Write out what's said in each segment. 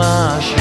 es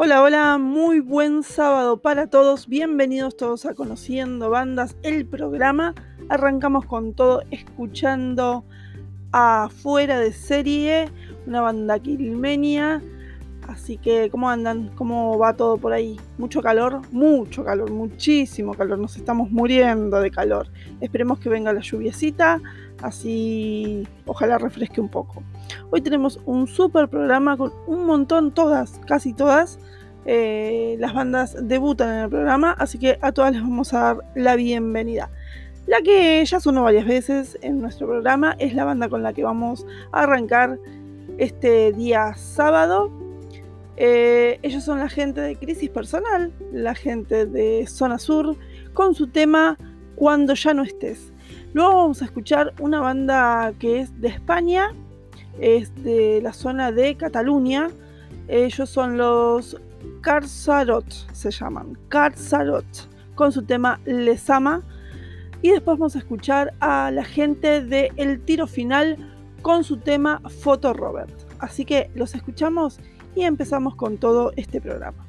Hola, hola, muy buen sábado para todos. Bienvenidos todos a Conociendo Bandas, el programa. Arrancamos con todo escuchando a Fuera de Serie, una banda quilmenia. Así que, ¿cómo andan? ¿Cómo va todo por ahí? ¿Mucho calor? Mucho calor, muchísimo calor. Nos estamos muriendo de calor. Esperemos que venga la lluviecita, así ojalá refresque un poco. Hoy tenemos un super programa con un montón, todas, casi todas, eh, las bandas debutan en el programa, así que a todas les vamos a dar la bienvenida. La que ya sonó varias veces en nuestro programa es la banda con la que vamos a arrancar este día sábado. Eh, ellos son la gente de Crisis Personal, la gente de Zona Sur, con su tema Cuando ya no estés. Luego vamos a escuchar una banda que es de España, es de la zona de Cataluña. Ellos son los Carzarot, se llaman. Carzarot, con su tema Les Ama. Y después vamos a escuchar a la gente de El Tiro Final con su tema Foto Robert. Así que los escuchamos y empezamos con todo este programa.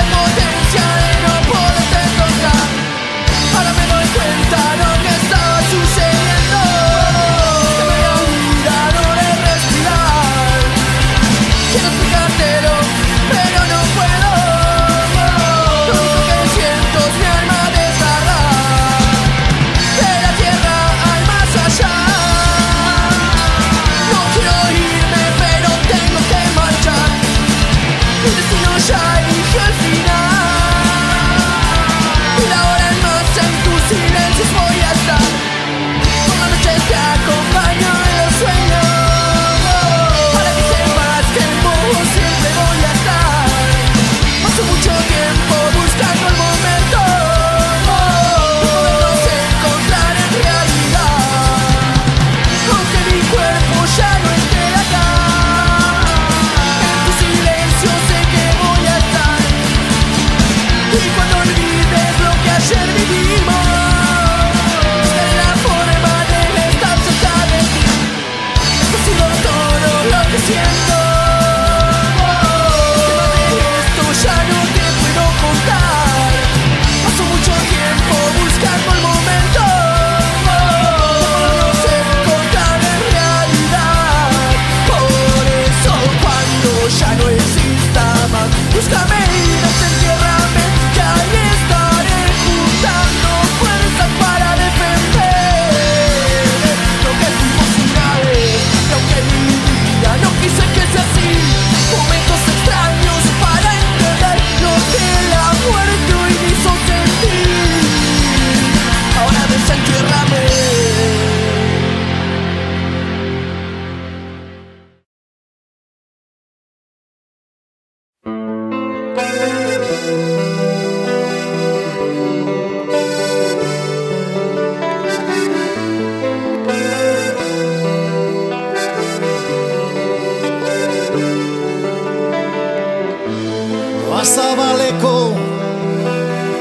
la potencia Azabaleko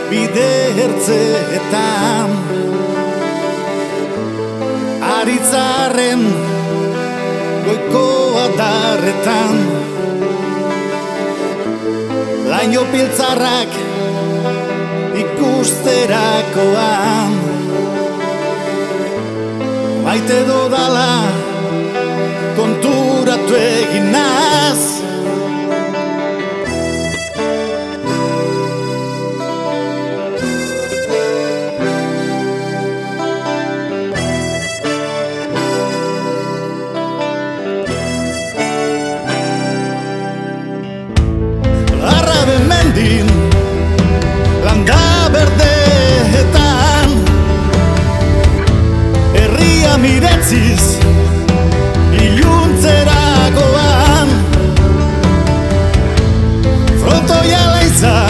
bide hertzeetan Aritzaren goiko adarretan. Laino piltzarrak ikusterakoan Maite dudala konturatu egin naz haziz Iluntzerakoan Frontoia laizan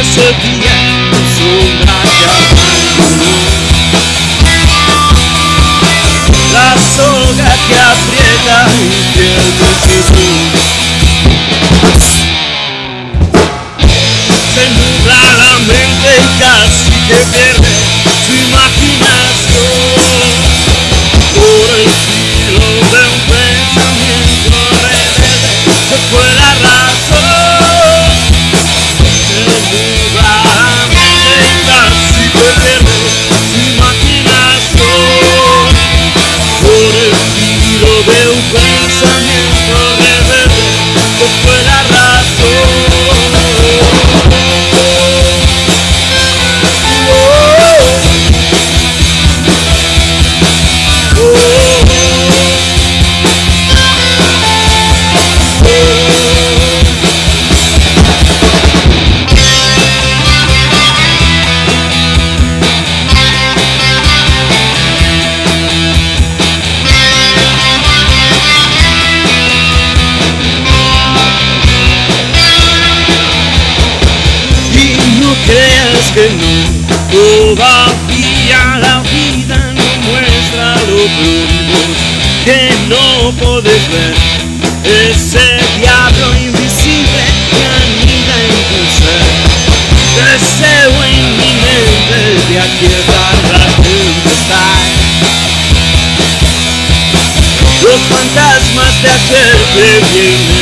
ese día, sombra te abandonó. La soga que aprieta mi piel de Jesús. Se nubla la mente y casi que Says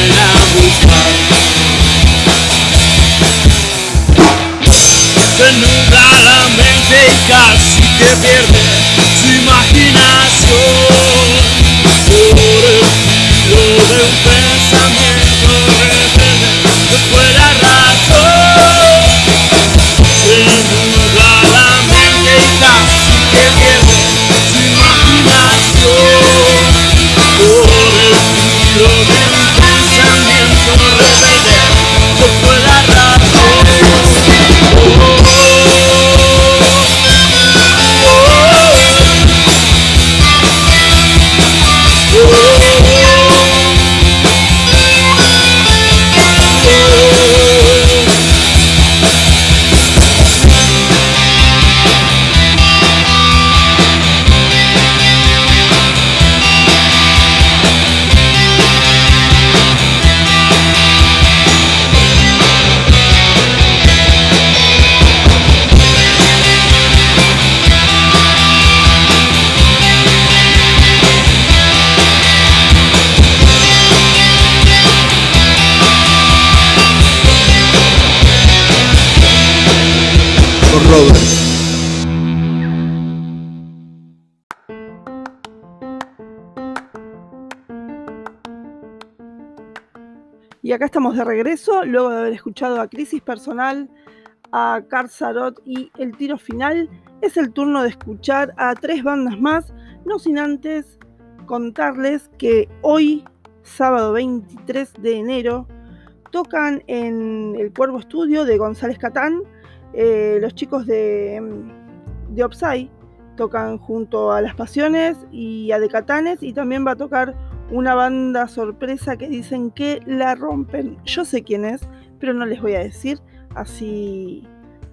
estamos de regreso, luego de haber escuchado a Crisis Personal, a Carzarot y El Tiro Final. Es el turno de escuchar a tres bandas más, no sin antes contarles que hoy, sábado 23 de enero, tocan en el Cuervo Estudio de González Catán. eh, los chicos de, de Opsai tocan junto a Las Pasiones y a Decatanes y también va a tocar una banda sorpresa que dicen que la rompen. Yo sé quién es, pero no les voy a decir, así,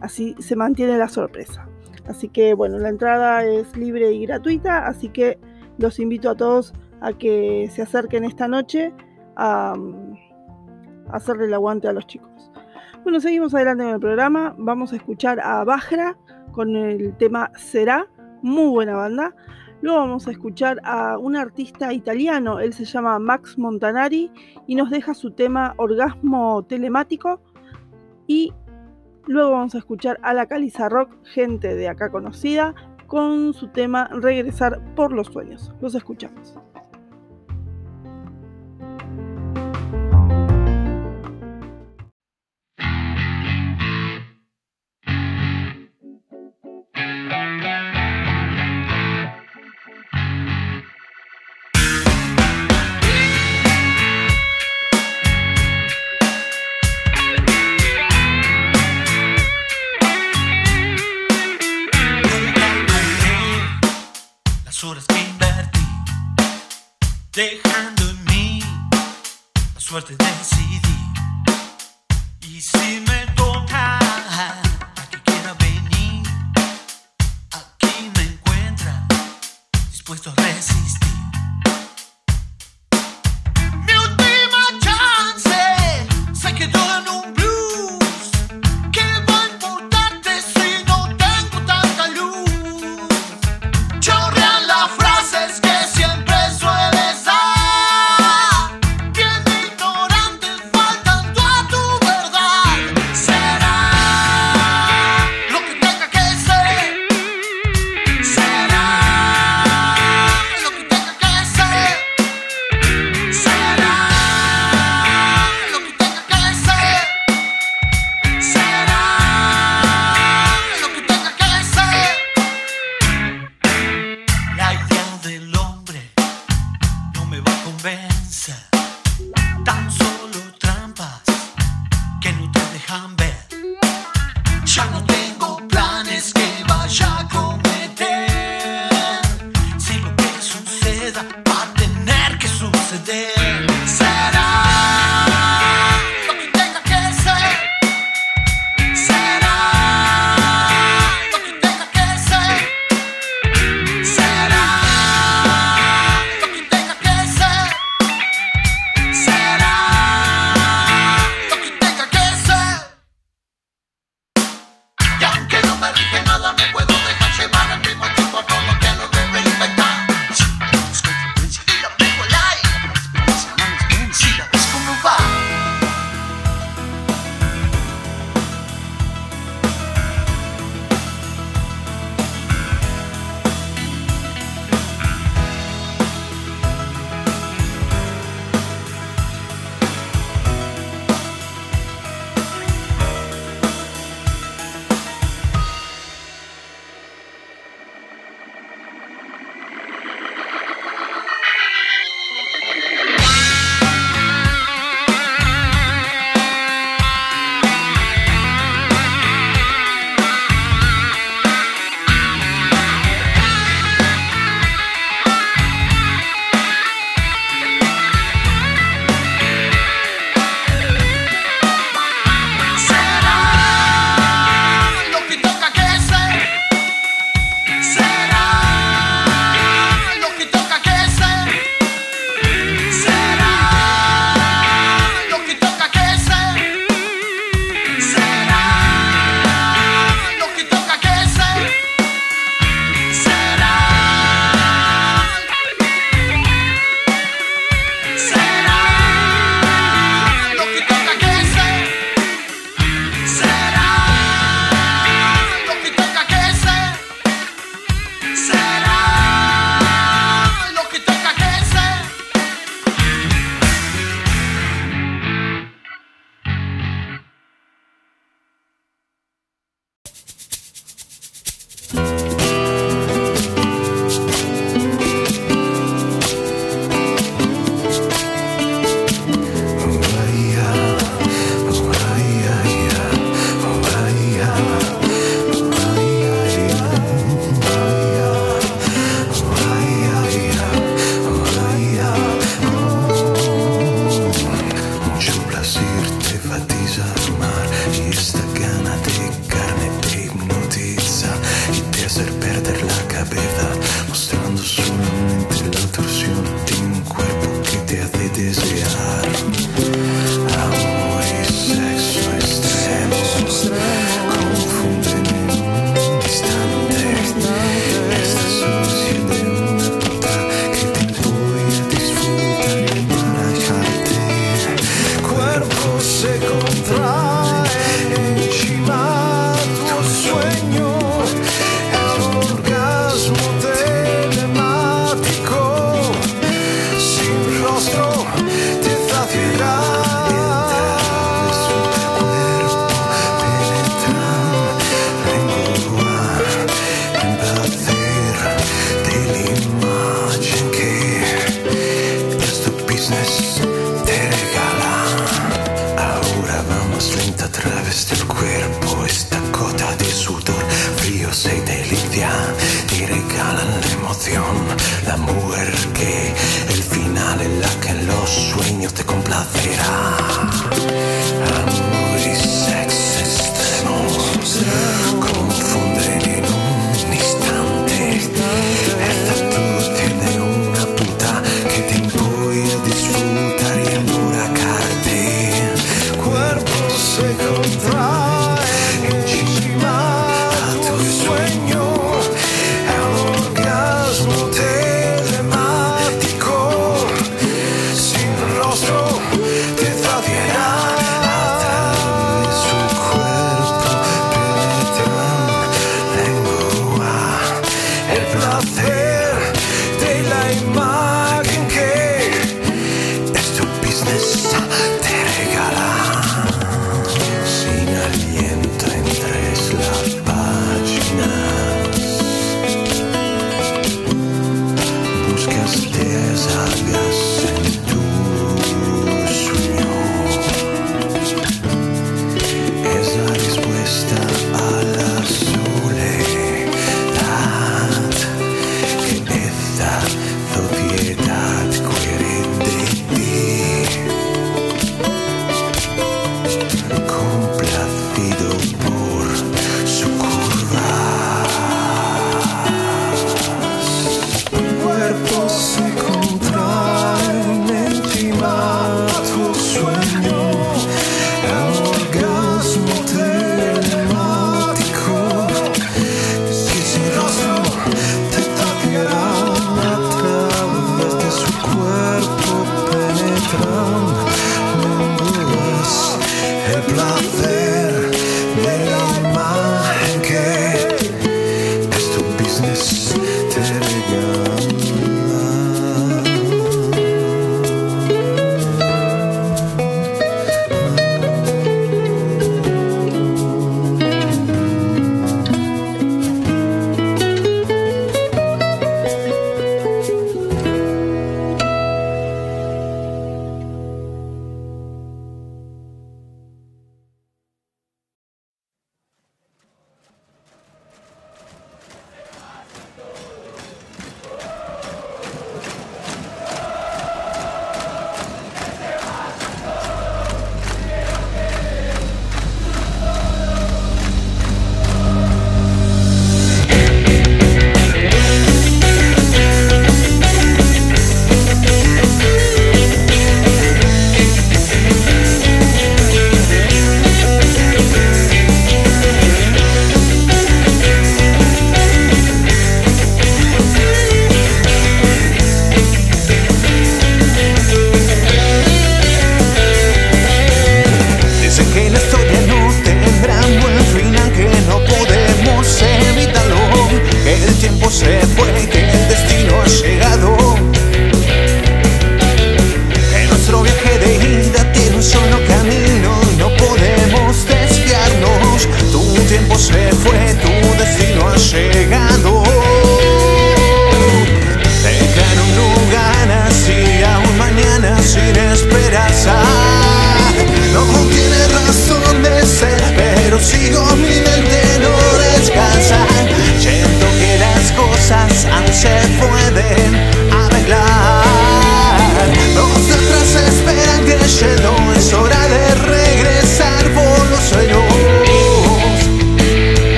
así se mantiene la sorpresa. Así que bueno, la entrada es libre y gratuita, así que los invito a todos a que se acerquen esta noche a, hacerle el aguante a los chicos. Bueno, seguimos adelante con el programa. Vamos a escuchar a Bajra con el tema Será, muy buena banda. Luego vamos a escuchar a un artista italiano, él se llama Max Montanari y nos deja su tema Orgasmo Telemático. Y Luego vamos a escuchar a la Caliza Rock, gente de acá conocida, con su tema Regresar por los sueños. Los escuchamos.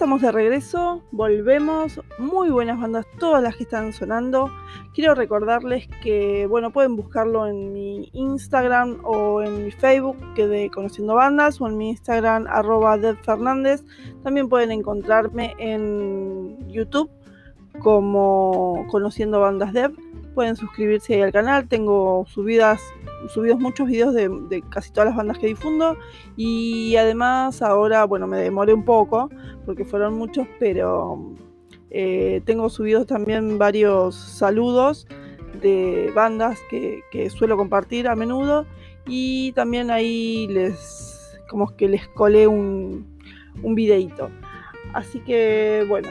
Estamos de regreso, volvemos, muy buenas bandas, todas las que están sonando. Quiero recordarles que, bueno, pueden buscarlo en mi Instagram o en mi Facebook, que de Conociendo Bandas, o en mi Instagram, arroba Fernández. También pueden encontrarme en YouTube como Conociendo Bandas Dev. Pueden suscribirse ahí al canal, tengo subidas subidos muchos videos de, casi todas las bandas que difundo y además ahora, bueno, me demoré un poco porque fueron muchos, pero eh, tengo subidos también varios saludos de bandas que, suelo compartir a menudo y también ahí les, como que les colé un, un videito. Así que bueno,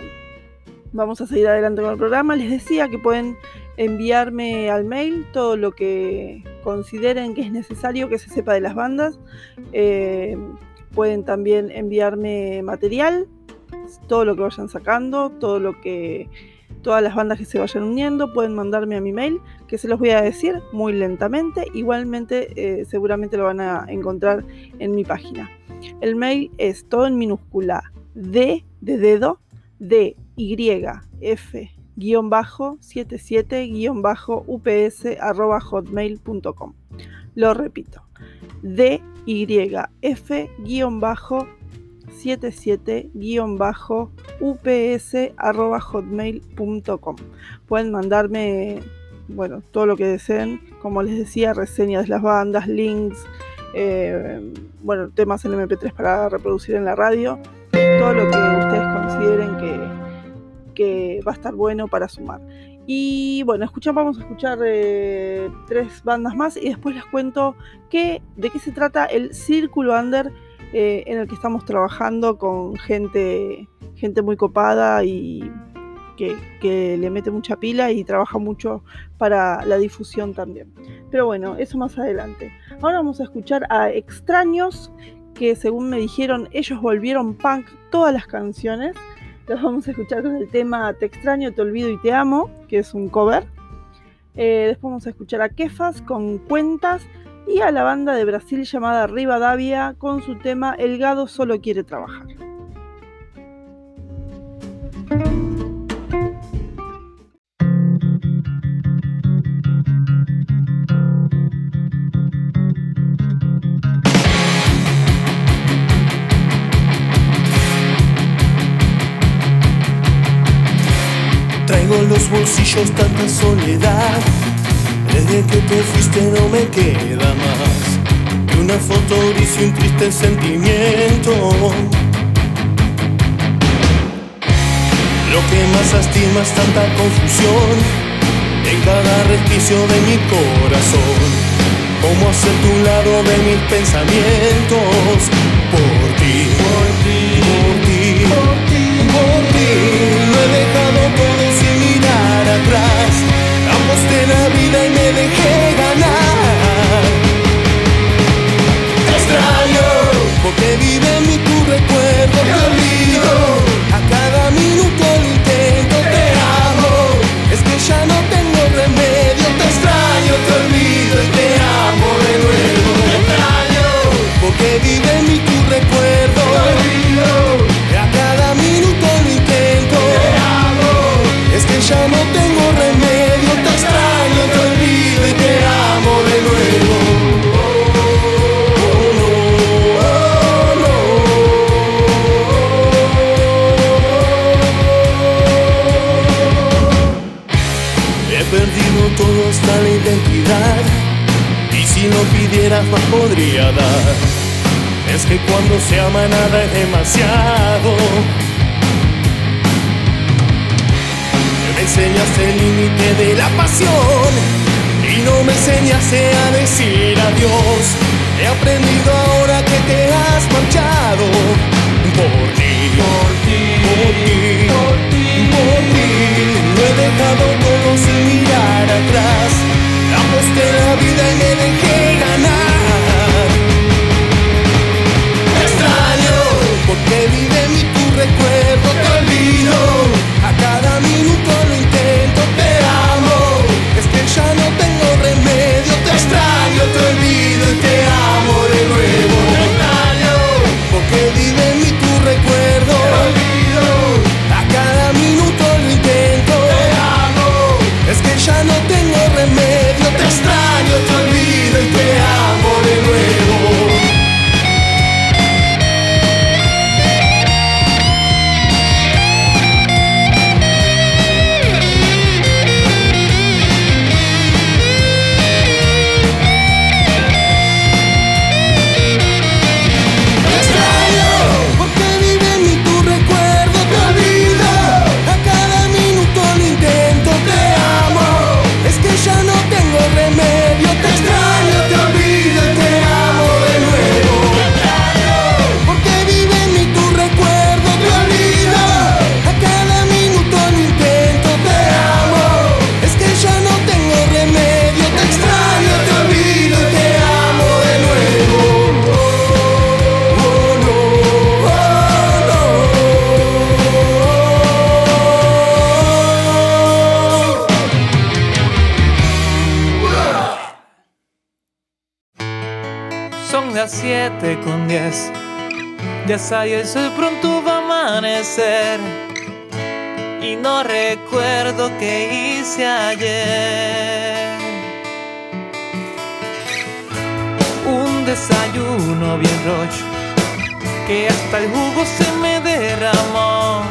vamos a seguir adelante con el programa. Les decía que pueden enviarme al mail todo lo que consideren que es necesario que se sepa de las bandas. Eh, pueden también enviarme material, todo lo que vayan sacando, todo lo que todas las bandas que se vayan uniendo pueden mandarme a mi mail, que se los voy a decir muy lentamente. Igualmente, eh, seguramente lo van a encontrar en mi página. El mail es todo en minúscula D de dedo, D, Y, F, guion bajo 77 guion bajo ups arroba hotmail.com. Lo repito, d y f guion bajo 77 guion bajo ups arroba hotmail.com. Pueden mandarme, bueno, todo lo que deseen, como les decía, reseñas de las bandas, links, eh, bueno, temas en MP3 para reproducir en la radio, todo lo que ustedes consideren que que va a estar bueno para sumar. Y bueno, escuchamos, vamos a escuchar eh, tres bandas más y después les cuento qué, de qué se trata el Círculo Under eh, en el que estamos trabajando con gente, gente muy copada y que, le mete mucha pila y trabaja mucho para la difusión también. Pero bueno, eso más adelante. Ahora vamos a escuchar a Extraños, que según me dijeron, ellos volvieron punk todas las canciones. Los vamos a escuchar con el tema Te extraño, te olvido y te amo, que es un cover. Eh, después vamos a escuchar a Kefas con Cuentas y a la banda de Brasil llamada Rivadavia con su tema El gado solo quiere trabajar. Los bolsillos tanta soledad. Desde que te fuiste no me queda más que una foto gris un triste sentimiento. Lo que más lastima es tanta confusión en cada resquicio de mi corazón. Cómo hacer tu lado de mis pensamientos dejé ganar. Ya y el sol pronto va a amanecer y no recuerdo qué hice ayer. Un desayuno bien rojo que hasta el jugo se me derramó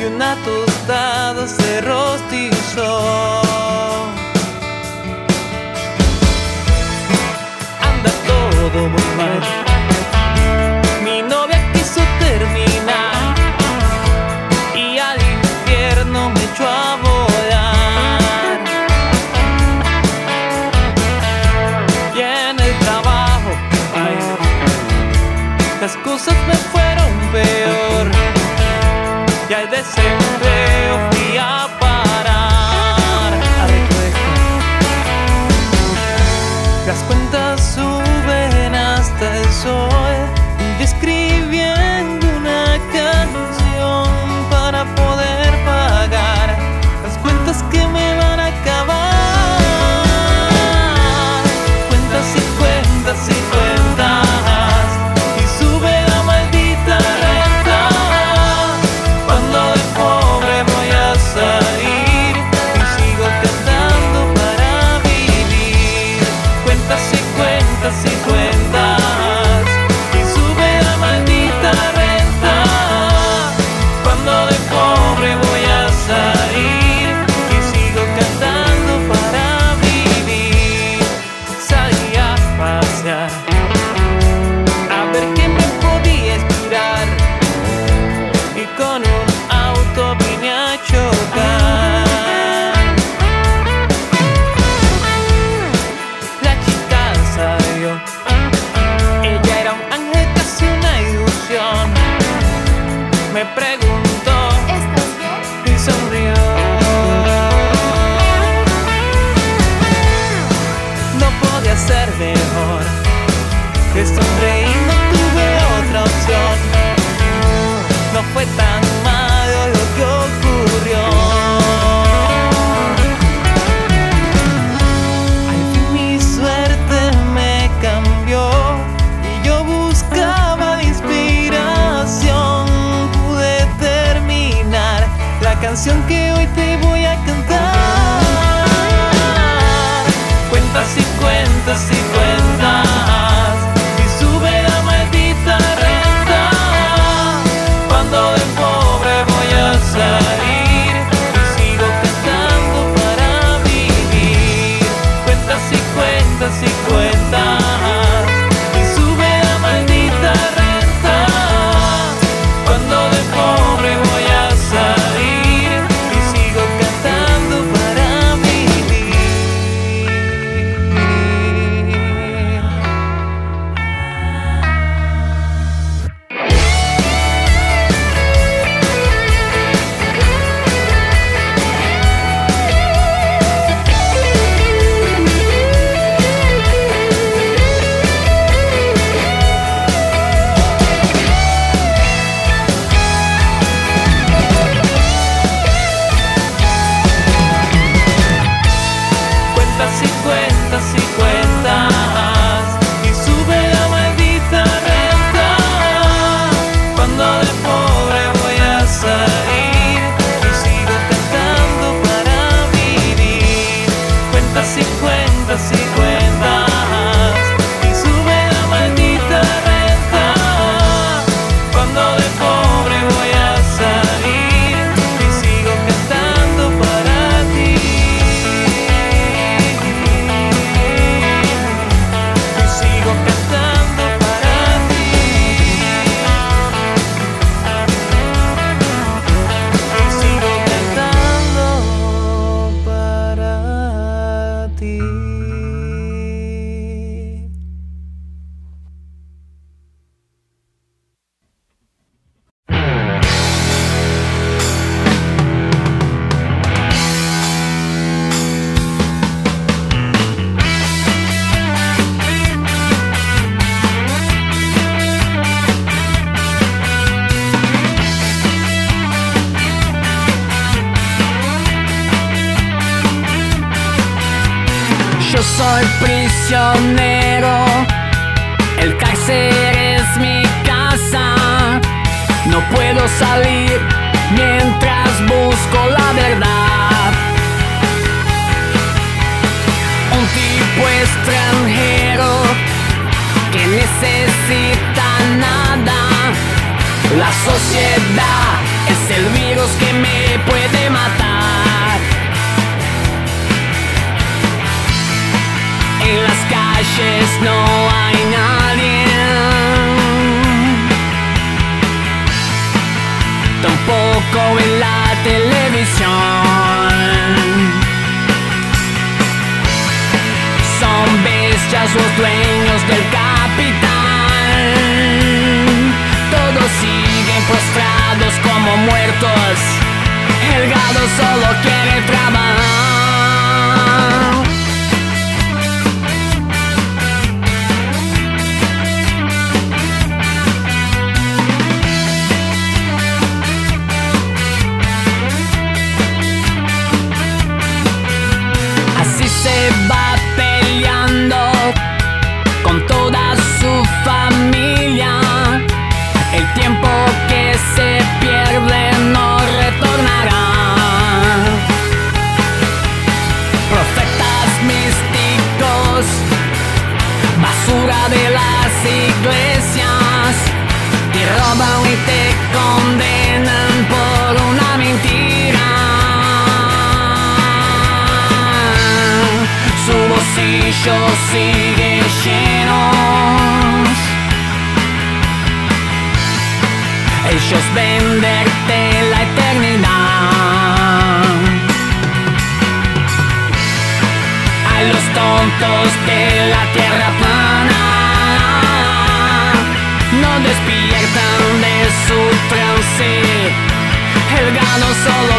y una tostada se rostizó. Anda todo muy mal. cosas me fueron peor. Ya he deseado more and we are Ellos venderte la eternidad. A los tontos de la tierra plana no despiertan de su trance. El gano solo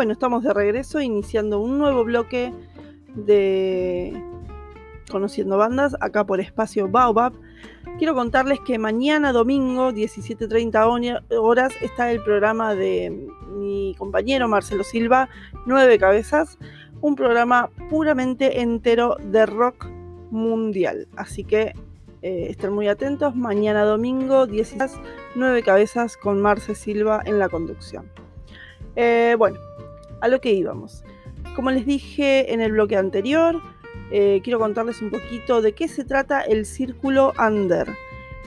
Bueno, estamos de regreso iniciando un nuevo bloque de Conociendo Bandas acá por Espacio Baobab. Quiero contarles que mañana domingo, 17.30 horas, está el programa de mi compañero Marcelo Silva, Nueve Cabezas, un programa puramente entero de rock mundial. Así que eh, estén muy atentos. Mañana domingo, 16 Nueve Cabezas con Marce Silva en la conducción. Eh, bueno, a lo que íbamos. Como les dije en el bloque anterior, eh, quiero contarles un poquito de qué se trata el Círculo Under.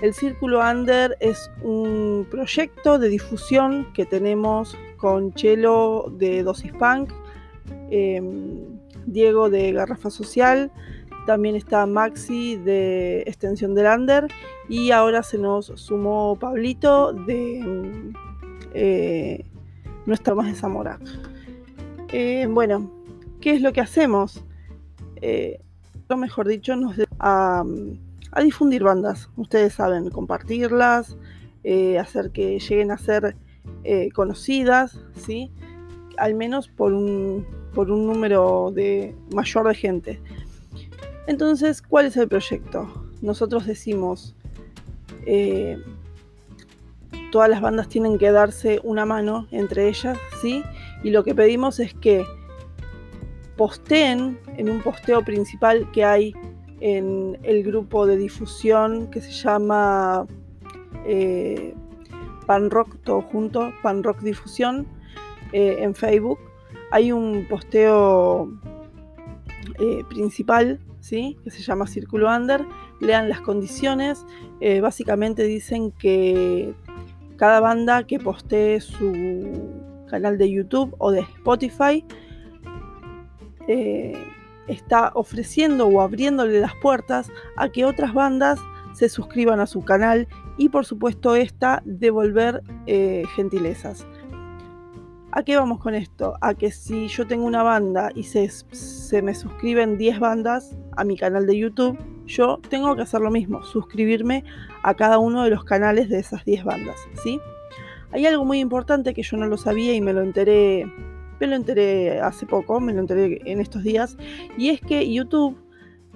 El Círculo Under es un proyecto de difusión que tenemos con Chelo de Dosis Punk, eh, Diego de Garrafa Social, también está Maxi de Extensión del Under y ahora se nos sumó Pablito de eh, No estamos en Zamora. Eh, bueno, ¿qué es lo que hacemos? Eh, mejor dicho, nos a, a difundir bandas. Ustedes saben, compartirlas, eh, hacer que lleguen a ser eh, conocidas, ¿sí? Al menos por un, por un número de, mayor de gente. Entonces, ¿cuál es el proyecto? Nosotros decimos, todas las bandas tienen que darse una mano entre ellas, ¿sí? Y lo que pedimos es que posteen en un posteo principal que hay en el grupo de difusión que se llama eh, Pan Rock, todo junto, Pan Rock Difusión, eh, en Facebook. Hay un posteo eh, principal, ¿sí? que se llama Círculo Under. Lean las condiciones. básicamente dicen que cada banda que postee su canal de YouTube o de Spotify está ofreciendo o abriéndole las puertas a que otras bandas se suscriban a su canal y por supuesto esta devolver eh, gentilezas. ¿A qué vamos con esto? A que si yo tengo una banda y se, se me suscriben 10 bandas a mi canal de YouTube, yo tengo que hacer lo mismo, suscribirme a cada uno de los canales de esas 10 bandas, ¿sí? Hay algo muy importante que yo no lo sabía y me lo enteré me lo enteré hace poco, me lo enteré en estos días, y es que YouTube,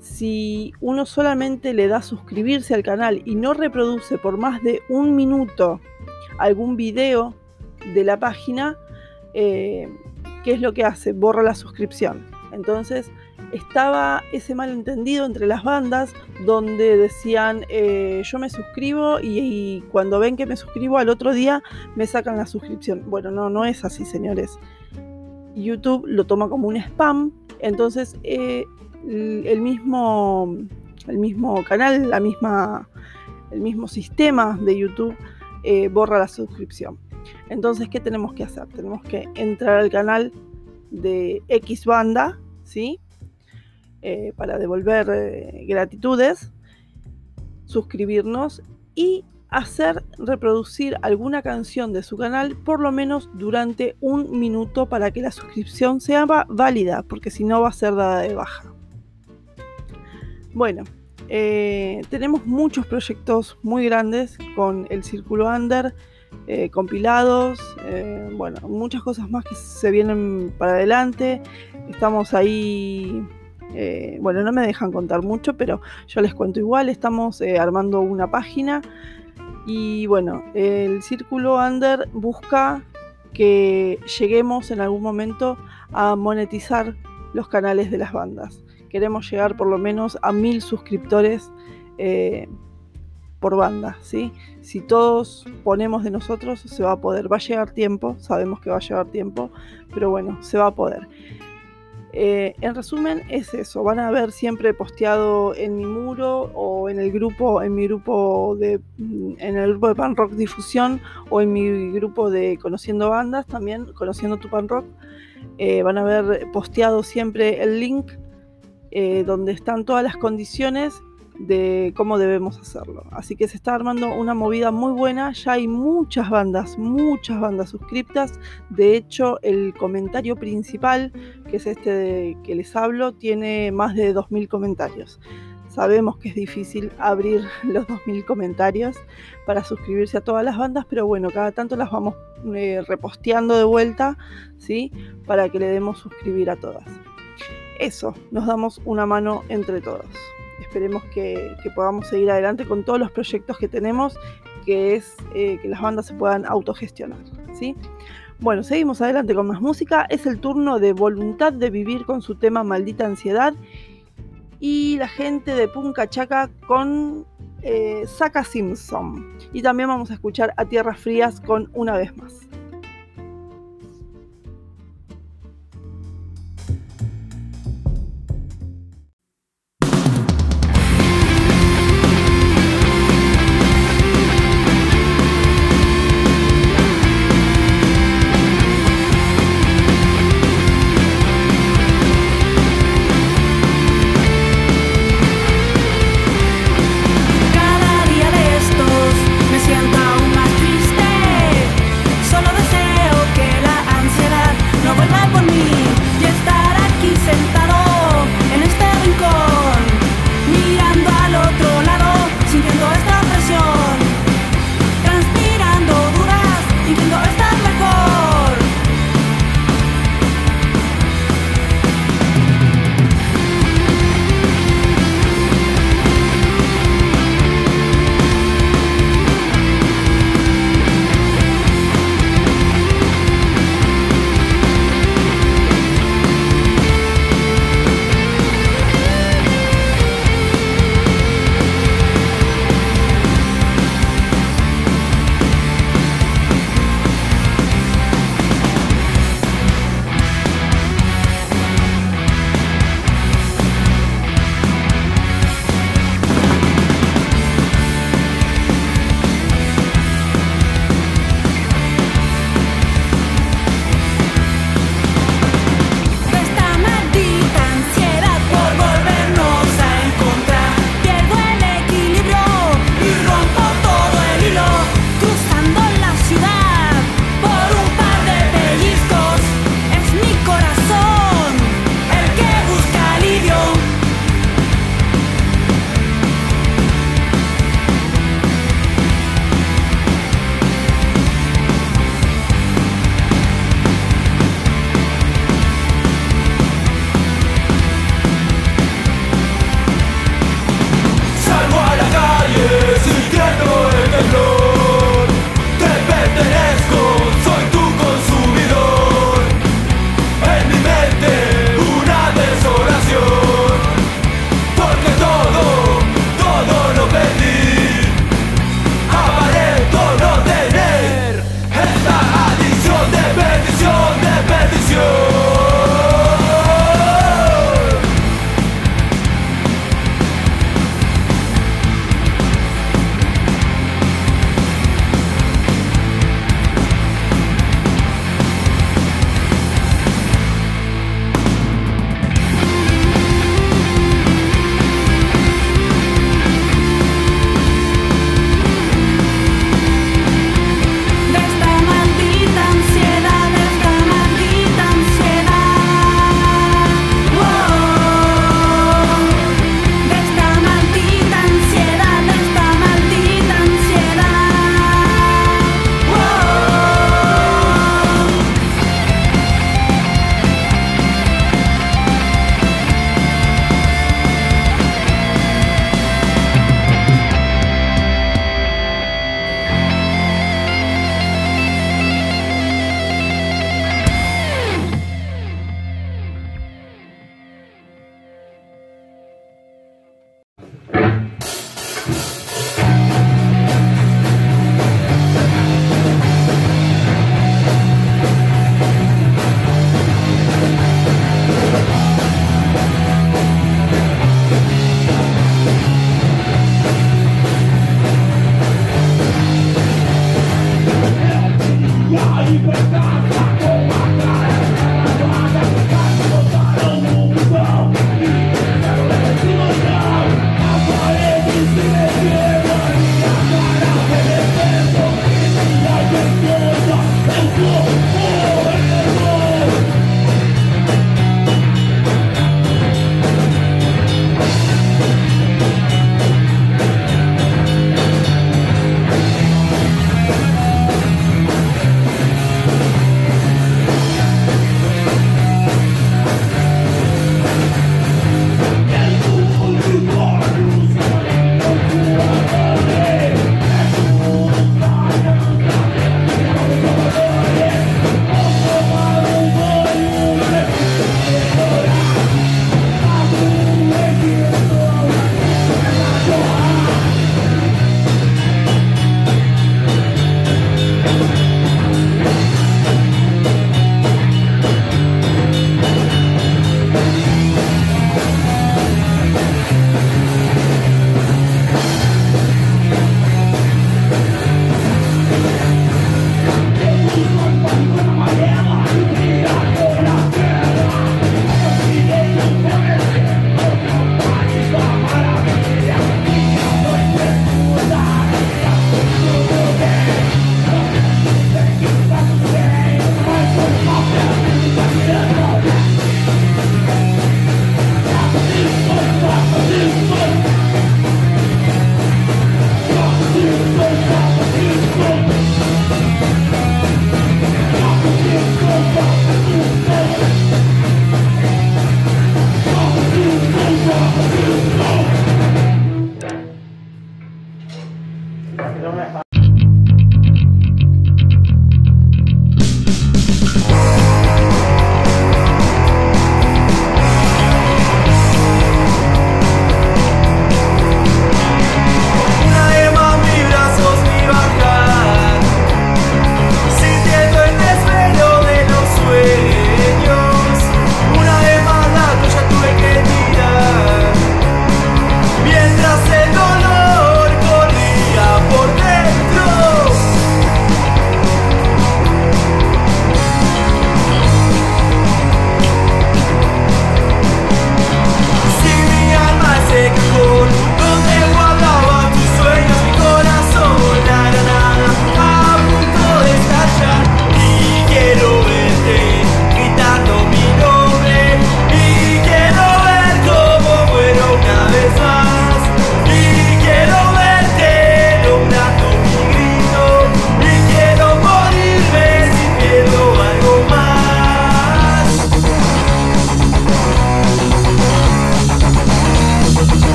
si uno solamente le da suscribirse al canal y no reproduce por más de un minuto algún video de la página, eh, ¿qué es lo que hace? Borra la suscripción. Entonces estaba ese malentendido entre las bandas donde decían eh, yo me suscribo y, cuando ven que me suscribo al otro día me sacan la suscripción. Bueno, no, no es así, señores. YouTube lo toma como un spam, entonces eh, el, mismo, el mismo canal, la misma, el mismo sistema de YouTube eh, borra la suscripción. Entonces, ¿qué tenemos que hacer? Tenemos que entrar al canal de X banda, ¿sí? Eh, para devolver gratitudes, suscribirnos y hacer reproducir alguna canción de su canal por lo menos durante un minuto para que la suscripción sea válida, porque si no va a ser dada de baja. Bueno, eh, tenemos muchos proyectos muy grandes con el Círculo Under, eh, compilados, eh, bueno, muchas cosas más que se vienen para adelante. Estamos ahí bueno, no me dejan contar mucho, pero yo les cuento igual. Estamos armando una página y bueno, el Círculo Under busca que lleguemos en algún momento a monetizar los canales de las bandas. Queremos llegar por lo menos a mil suscriptores eh, por banda, ¿sí? Si todos ponemos de nosotros, se va a poder. Va a llegar tiempo, sabemos que va a llegar tiempo, pero bueno, se va a poder. Eh, en resumen, es eso. Van a ver siempre posteado en mi muro o en el grupo, en mi grupo de, mm, en el grupo de Pan Rock Difusión o en mi grupo de Conociendo Bandas, también Conociendo tu Pan Rock. Eh, van a ver posteado siempre el link eh, donde están todas las condiciones de cómo debemos hacerlo. Así que se está armando una movida muy buena, ya hay muchas bandas, muchas bandas suscriptas. De hecho, el comentario principal, que es este de que les hablo, tiene más de 2.000 comentarios. Sabemos que es difícil abrir los 2.000 comentarios para suscribirse a todas las bandas, pero bueno, cada tanto las vamos eh, reposteando de vuelta, ¿sí? Para que le demos suscribir a todas. Eso, nos damos una mano entre todos esperemos que, podamos seguir adelante con todos los proyectos que tenemos, que es eh, que las bandas se puedan autogestionar. ¿sí? Bueno, seguimos adelante con más música. Es el turno de Voluntad de Vivir con su tema Maldita Ansiedad. Y la gente de Punca Chaca con eh, Saka Simpson. Y también vamos a escuchar a Tierras Frías con Una vez más.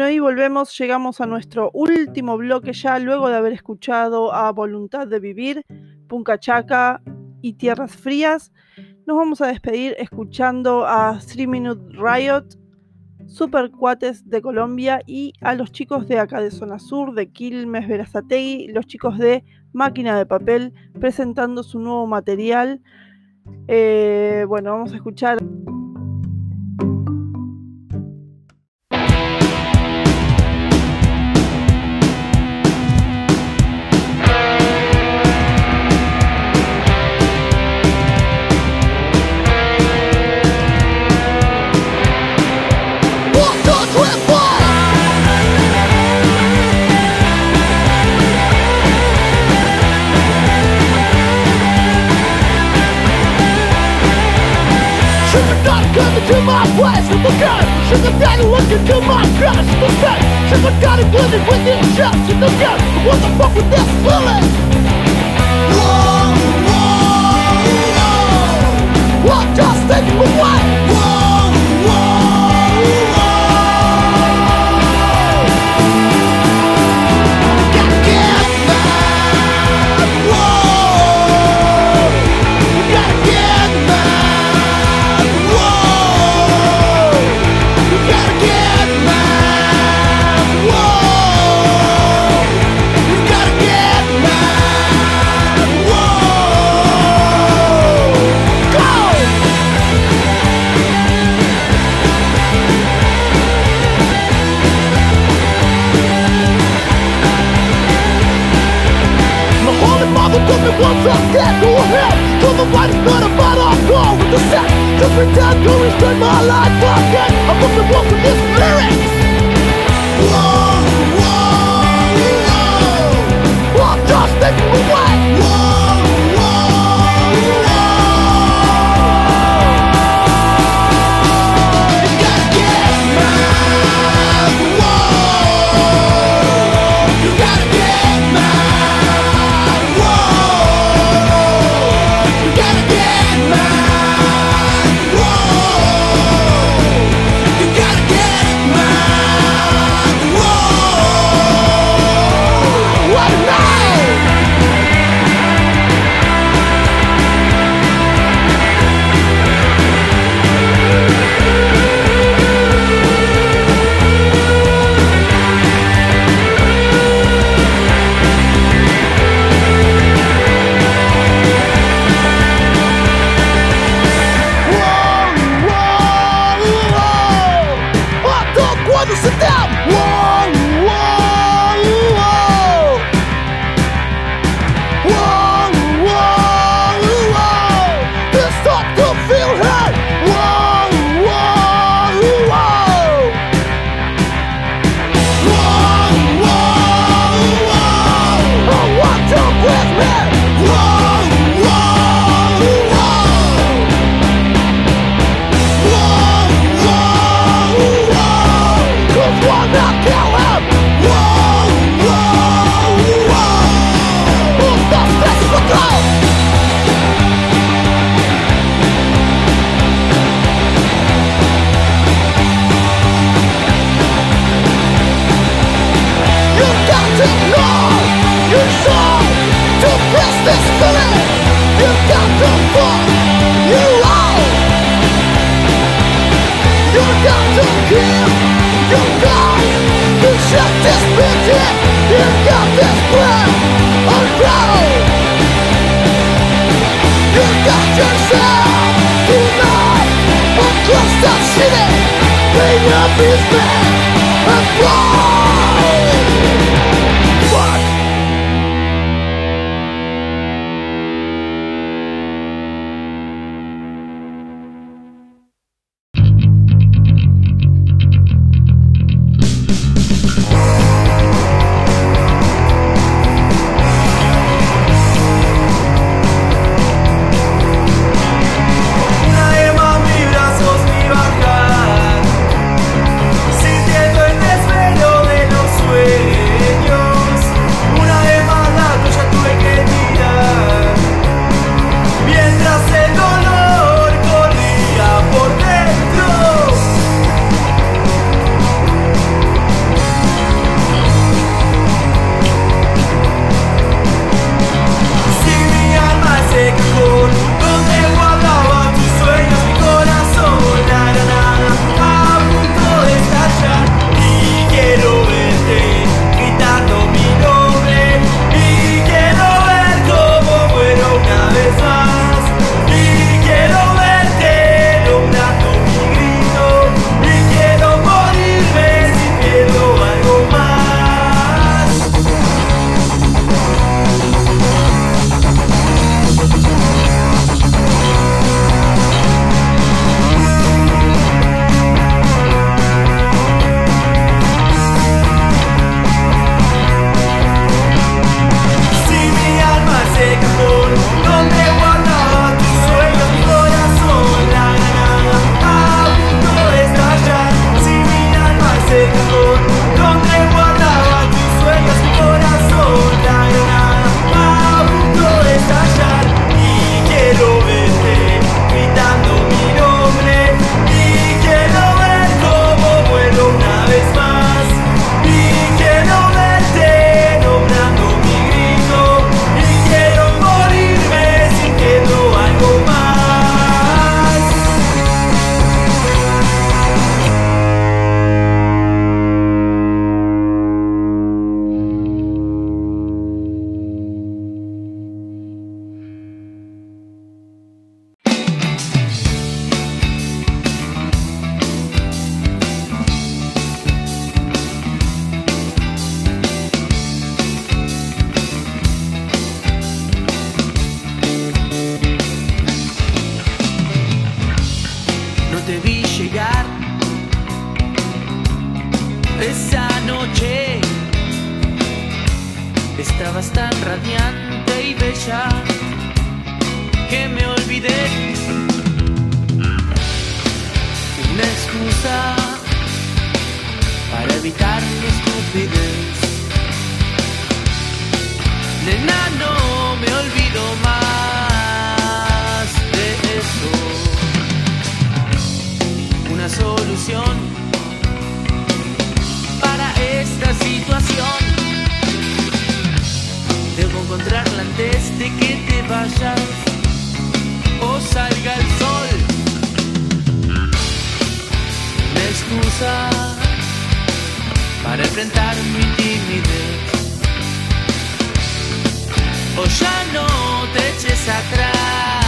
Bueno, y volvemos, llegamos a nuestro último bloque ya, luego de haber escuchado a Voluntad de Vivir, Puncachaca y Tierras Frías. Nos vamos a despedir escuchando a Three Minute Riot, Super Cuates de Colombia y a los chicos de acá de Zona Sur, de Quilmes, Verazategui, los chicos de Máquina de Papel, presentando su nuevo material. Eh, bueno, vamos a escuchar. into my flesh Forgot, should have had a look into my guts Forgot, should have got a with within just In the gun what the fuck with this feeling? Whoa, whoa, whoa What just taking away? Ya no te eches atrás, por eso